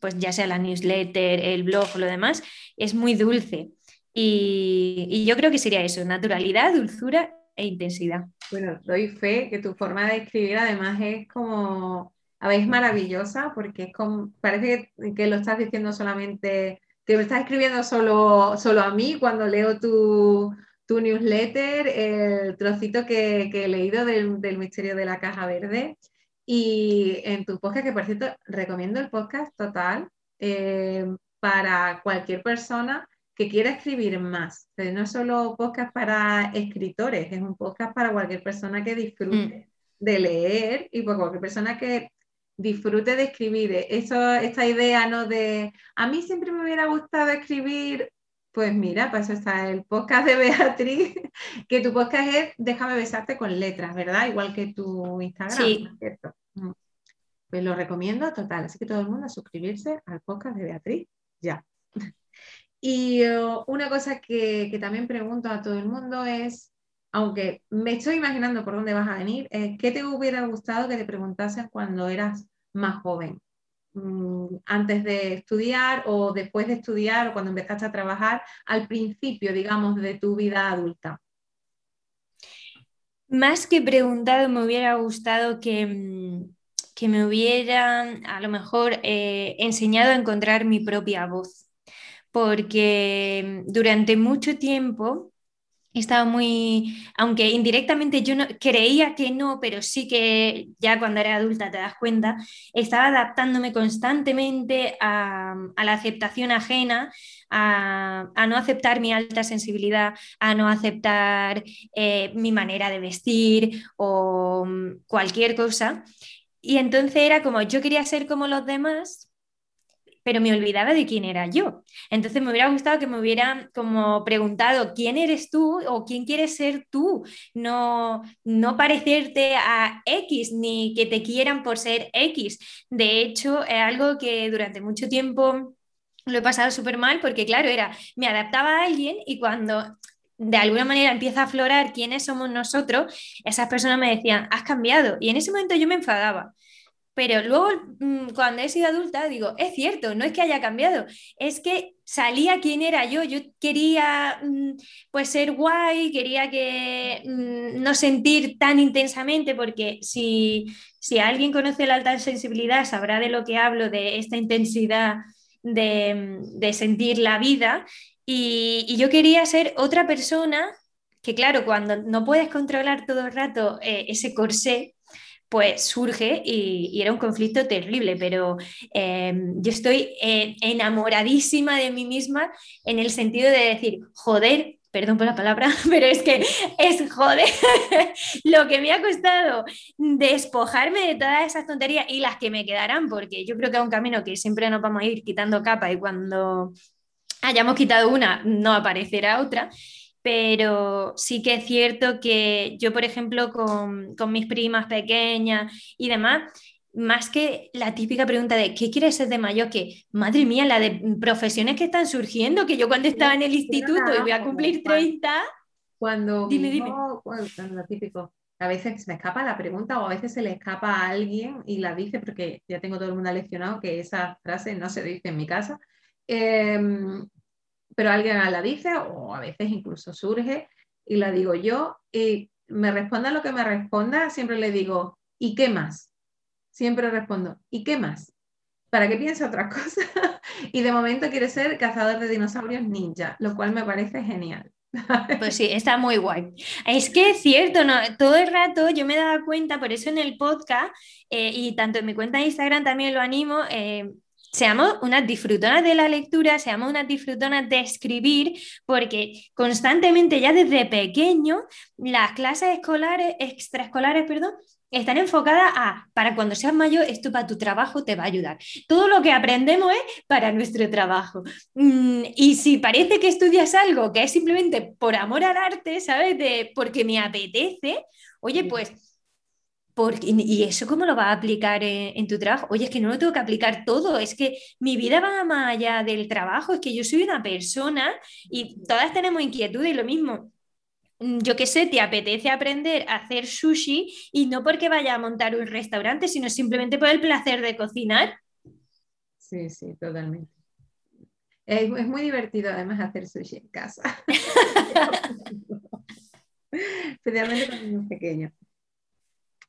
pues ya sea la newsletter, el blog o lo demás, es muy dulce. Y, yo creo que sería eso, naturalidad, dulzura e intensidad. Bueno, doy fe que tu forma de escribir además es como, a veces maravillosa, porque es como, parece que, lo estás diciendo solamente, que me estás escribiendo solo, solo a mí cuando leo tu, tu newsletter, el trocito que, he leído del, del, misterio de la caja verde. Y en tu podcast, que por cierto, recomiendo el podcast total eh, para cualquier persona que quiera escribir más. no es solo podcast para escritores, es un podcast para cualquier persona que disfrute mm. de leer y para cualquier persona que disfrute de escribir. Eso, esta idea, ¿no? De, a mí siempre me hubiera gustado escribir, pues mira, para eso está el podcast de (laughs) Beatriz, que tu podcast es Déjame besarte con letras, ¿verdad? Igual que tu Instagram, sí. ¿cierto? Mm. Pues lo recomiendo total, así que todo el mundo a suscribirse al podcast de Beatriz, ya. (laughs) Y uh, una cosa que, también pregunto a todo el mundo es, aunque me estoy imaginando por dónde vas a venir, ¿qué te hubiera gustado que te preguntasen cuando eras más joven? Mm, antes de estudiar o después de estudiar o cuando empezaste a trabajar, al principio, digamos, de tu vida adulta. Más que preguntado, me hubiera gustado que, mm, que me hubieran a lo mejor eh, enseñado a encontrar mi propia voz porque durante mucho tiempo estaba muy, aunque indirectamente yo no, creía que no, pero sí que ya cuando era adulta te das cuenta, estaba adaptándome constantemente a, la aceptación ajena, a, no aceptar mi alta sensibilidad, a no aceptar eh, mi manera de vestir o cualquier cosa. Y entonces era como, yo quería ser como los demás, pero me olvidaba de quién era yo. Entonces me hubiera gustado que me hubieran como preguntado quién eres tú o quién quieres ser tú, no, no parecerte a X ni que te quieran por ser X. De hecho, es algo que durante mucho tiempo lo he pasado súper mal porque, claro, era, me adaptaba a alguien y cuando de alguna manera empieza a aflorar quiénes somos nosotros, esas personas me decían, has cambiado. Y en ese momento yo me enfadaba. Pero luego, mm, cuando he sido adulta, digo, es cierto, no es que haya cambiado, es que salía quién era yo. Yo quería mm, pues ser guay, quería que mm, no sentir tan intensamente, porque si, si alguien conoce la alta sensibilidad, sabrá de lo que hablo, de esta intensidad de, sentir la vida. Y, yo quería ser otra persona que, claro, cuando no puedes controlar todo el rato eh, ese corsé, pues surge y, era un conflicto terrible, pero em, yo estoy eh, enamoradísima de mí misma en el sentido de decir, joder, perdón por la palabra, (laughs) pero es que es joder (laughs) lo que me ha costado despojarme de todas esas tonterías y las que me quedarán, porque yo creo que es un camino que siempre nos vamos a ir quitando capa y cuando hayamos quitado una, no aparecerá otra pero sí que es cierto que yo, por ejemplo, con, mis primas pequeñas y demás, más que la típica pregunta de ¿qué quieres ser de mayor? Que, madre mía, la de profesiones que están surgiendo, que yo cuando estaba en el instituto y voy a cumplir 30... Cuando dime, dime. lo típico, a veces me escapa la pregunta o a veces se le escapa a alguien y la dice porque ya tengo todo el mundo leccionado que esa frase no se dice en mi casa. Em, pero alguien la dice o a veces incluso surge y la digo yo y me responda lo que me responda, siempre le digo, ¿y qué más? Siempre respondo, ¿y qué más? Para que piense otra (laughs) cosa. y de momento quiere ser cazador de dinosaurios ninja, lo cual me parece genial. Pues sí, está muy guay. Es que es cierto, ¿no? todo el rato yo me daba cuenta, por eso en el podcast eh, y tanto en mi cuenta de Instagram también lo animo, eh, seamos unas disfrutonas de la lectura, seamos unas disfrutonas de escribir, porque constantemente ya desde pequeño las clases escolares, extraescolares, perdón, están enfocadas a, para cuando seas mayor, esto para tu trabajo te va a ayudar. Todo lo que aprendemos es para nuestro trabajo. Mm, y si parece que estudias algo que es simplemente por amor al arte, ¿sabes? De, porque me apetece, oye, pues ¿Y eso cómo lo vas a aplicar en, tu trabajo? Oye, es que no lo tengo que aplicar todo, es que mi vida va más allá del trabajo, es que yo soy una persona y todas tenemos inquietud y lo mismo. Mm, yo qué sé, te apetece aprender a hacer sushi y no porque vaya a montar un restaurante, sino simplemente por el placer de cocinar. Sí, sí, totalmente. Es, es muy divertido además hacer sushi en casa. (laughs) Especialmente cuando es pequeño.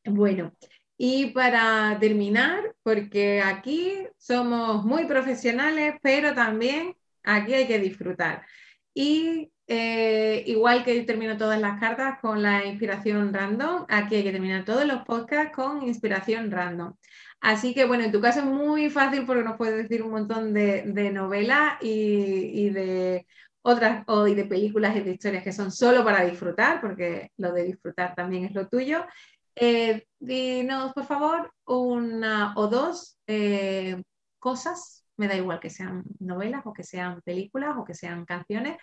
Bueno, y para terminar, porque aquí somos muy profesionales, pero también aquí hay que disfrutar. Y eh, igual que termino todas las cartas con la inspiración random, aquí hay que terminar todos los podcasts con inspiración random. Así que bueno, en tu caso es muy fácil porque nos puedes decir un montón de, novelas y, de otras o y de películas y de historias que son solo para disfrutar, porque lo de disfrutar también es lo tuyo. Eh, dinos, por favor, una o dos eh, cosas, me da igual que sean novelas o que sean películas o que sean canciones,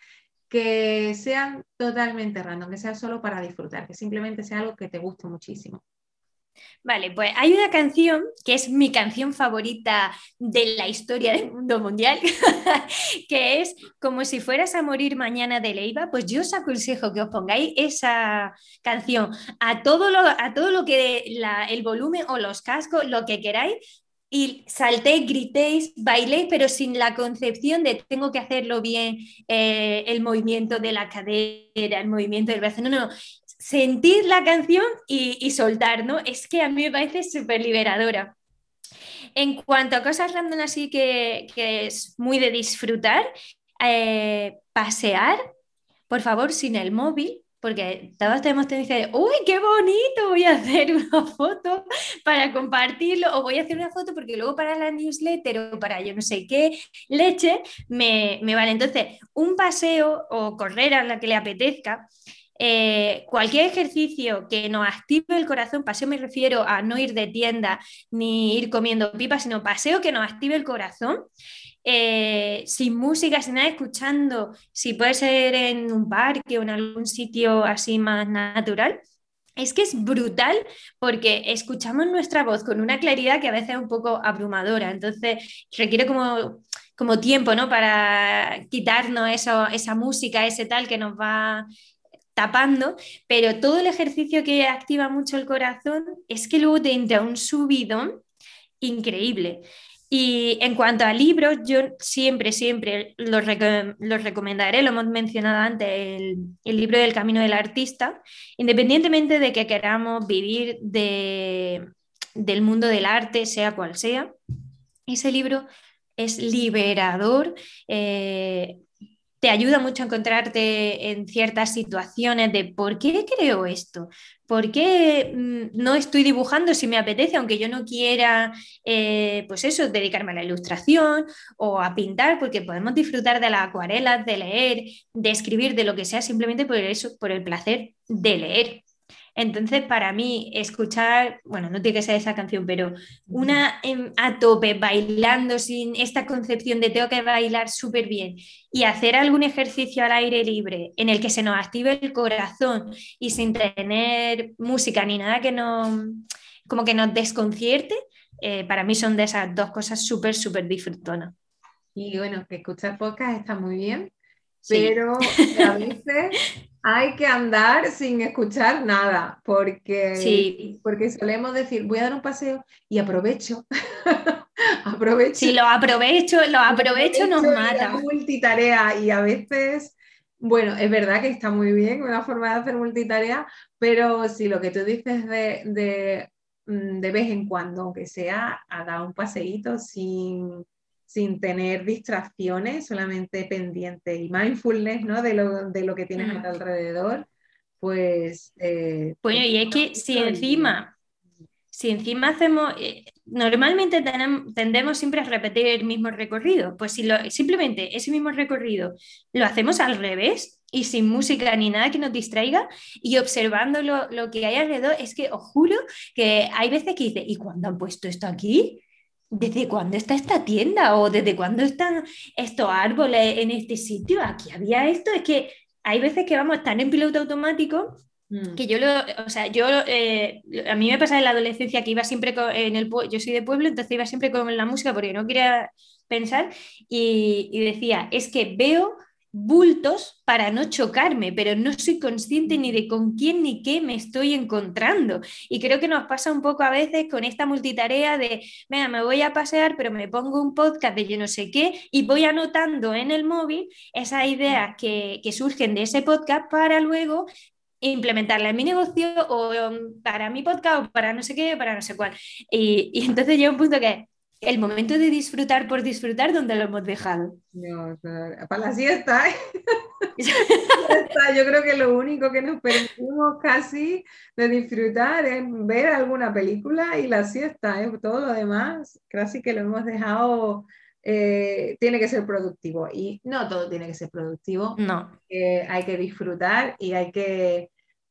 que sean totalmente random, que sea solo para disfrutar, que simplemente sea algo que te guste muchísimo. Vale, pues hay una canción que es mi canción favorita de la historia del mundo mundial, (laughs) que es Como si fueras a morir mañana de Leiva. Pues yo os aconsejo que os pongáis esa canción a todo lo, a todo lo que el volumen o los cascos, lo que queráis, y saltéis, gritéis, bailéis, pero sin la concepción de tengo que hacerlo bien, eh, el movimiento de la cadera, el movimiento del brazo. No, no, sentir la canción y, soltar, ¿no? Es que a mí me parece súper liberadora. En cuanto a cosas random así que, es muy de disfrutar, eh, pasear, por favor, sin el móvil, porque todos tenemos tendencia de, uy, qué bonito, voy a hacer (laughs) una foto para compartirlo, o voy a hacer una foto porque luego para la newsletter o para yo no sé qué leche me, me vale. Entonces, un paseo o correr a la que le apetezca, eh, cualquier ejercicio que nos active el corazón, paseo me refiero a no ir de tienda ni ir comiendo pipas, sino paseo que nos active el corazón, eh, sin música, sin nada, escuchando, si puede ser en un parque o en algún sitio así más natural. Es que es brutal porque escuchamos nuestra voz con una claridad que a veces es un poco abrumadora, entonces requiere como, como tiempo ¿no? para quitarnos eso, esa música, ese tal que nos va tapando, pero todo el ejercicio que activa mucho el corazón es que luego te entra un subidón increíble. Y en cuanto a libros, yo siempre, siempre los, recomendaré, lo hemos mencionado antes, el, libro del Camino del Artista, independientemente de que queramos vivir de, del mundo del arte, sea cual sea. Ese libro es liberador. Eh, te ayuda mucho a encontrarte en ciertas situaciones de por qué creo esto, por qué mm, no estoy dibujando si me apetece, aunque yo no quiera, eh, pues eso, dedicarme a la ilustración o a pintar, porque podemos disfrutar de las acuarelas, de leer, de escribir, de lo que sea, simplemente por eso, por el placer de leer. Entonces, para mí, escuchar, bueno, no tiene que ser esa canción, pero una a tope, bailando sin esta concepción de tengo que bailar súper bien y hacer algún ejercicio al aire libre en el que se nos active el corazón y sin tener música ni nada que nos, como que nos desconcierte, eh, para mí son de esas dos cosas súper, súper disfrutonas. Y bueno, que escuchar podcast está muy bien, pero a veces (laughs) hay que andar sin escuchar nada, porque, porque solemos decir, voy a dar un paseo y aprovecho. (laughs) aprovecho. Si lo aprovecho, lo aprovecho, nos mata. Multitarea y a veces, bueno, es verdad que está muy bien una forma de hacer multitarea, pero si lo que tú dices de, de, mm, de vez en cuando, aunque sea, a dar un paseíto sin sin tener distracciones, solamente pendiente y mindfulness ¿no? de, lo, de lo que tienes a tu alrededor, pues... Eh, bueno, y es que si encima, si encima hacemos, eh, normalmente tendemos siempre a repetir el mismo recorrido, pues si lo, simplemente ese mismo recorrido lo hacemos al revés y sin música ni nada que nos distraiga y observando lo, lo que hay alrededor, es que os juro que hay veces que dice, ¿y cuándo han puesto esto aquí? ¿Desde cuándo está esta tienda? ¿O desde cuándo están estos árboles en este sitio? Aquí había esto. Es que hay veces que vamos tan en piloto automático mm. que yo lo, o sea, yo, eh, a mí me pasa en la adolescencia que iba siempre en el, yo soy de pueblo, entonces iba siempre con la música porque no quería pensar y, y decía, es que veo bultos para no chocarme, pero no soy consciente ni de con quién ni qué me estoy encontrando. Y creo que nos pasa un poco a veces con esta multitarea de, venga, me voy a pasear, pero me pongo un podcast de yo no sé qué y voy anotando en el móvil esas ideas que, que surgen de ese podcast para luego implementarla en mi negocio o para mi podcast o para no sé qué, para no sé cuál. Y, y entonces llega un punto que el momento de disfrutar por disfrutar, ¿dónde lo hemos dejado? para la siesta. ¿eh? (laughs) Yo creo que lo único que nos permitimos casi de disfrutar es ver alguna película y la siesta. ¿eh? Todo lo demás, casi que lo hemos dejado, eh, tiene que ser productivo. Y no todo tiene que ser productivo. No. hay que disfrutar y hay que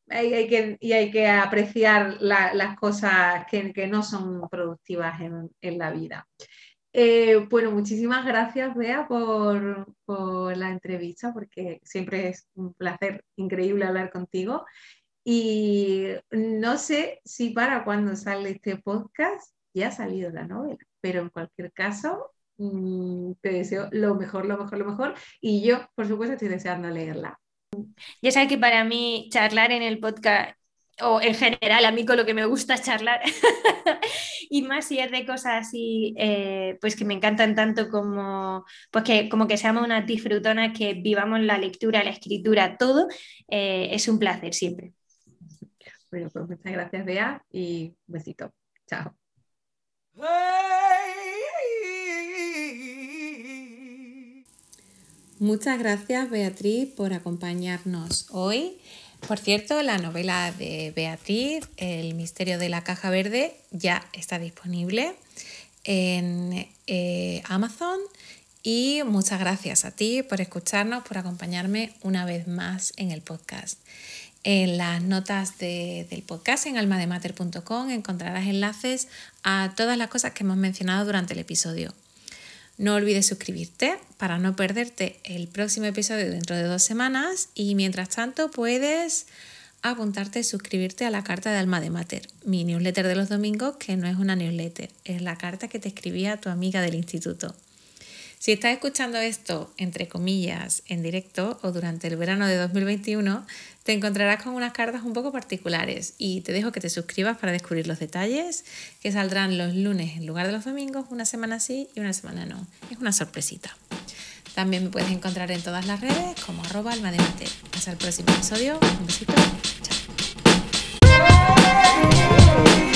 hay, que, y hay que apreciar las cosas que, no son productivas en, la vida. Eh, bueno, muchísimas gracias, Bea, por, la entrevista, porque siempre es un placer increíble hablar contigo. Y no sé si para cuando sale este podcast ya ha salido la novela, pero en cualquier caso, mm, te deseo lo mejor, lo mejor, lo mejor. Y yo, por supuesto, estoy deseando leerla. Ya sabes que para mí charlar en el podcast, o en general, a mí con lo que me gusta es charlar, (laughs) y más si es de cosas así, eh, pues que me encantan tanto como, pues que, como que seamos unas disfrutonas, que vivamos la lectura, la escritura, todo, eh, es un placer siempre. Bueno, pues muchas gracias, Bea, y un besito. Chao. Muchas gracias Beatriz por acompañarnos hoy. Por cierto, la novela de Beatriz, El misterio de la caja verde, ya está disponible en eh, Amazon. Y muchas gracias a ti por escucharnos, por acompañarme una vez más en el podcast. En las notas del podcast en almademater.com encontrarás enlaces a todas las cosas que hemos mencionado durante el episodio. No olvides suscribirte para no perderte el próximo episodio dentro de dos semanas y mientras tanto puedes apuntarte y suscribirte a la carta de Alma de Mater, mi newsletter de los domingos, que no es una newsletter, es la carta que te escribía tu amiga del instituto. Si estás escuchando esto, entre comillas, en directo o durante el verano de 2021, te encontrarás con unas cartas un poco particulares y te dejo que te suscribas para descubrir los detalles que saldrán los lunes en lugar de los domingos, una semana sí y una semana no. Es una sorpresita. También me puedes encontrar en todas las redes como arroba alma de. Hasta el próximo episodio. Un besito. Chao.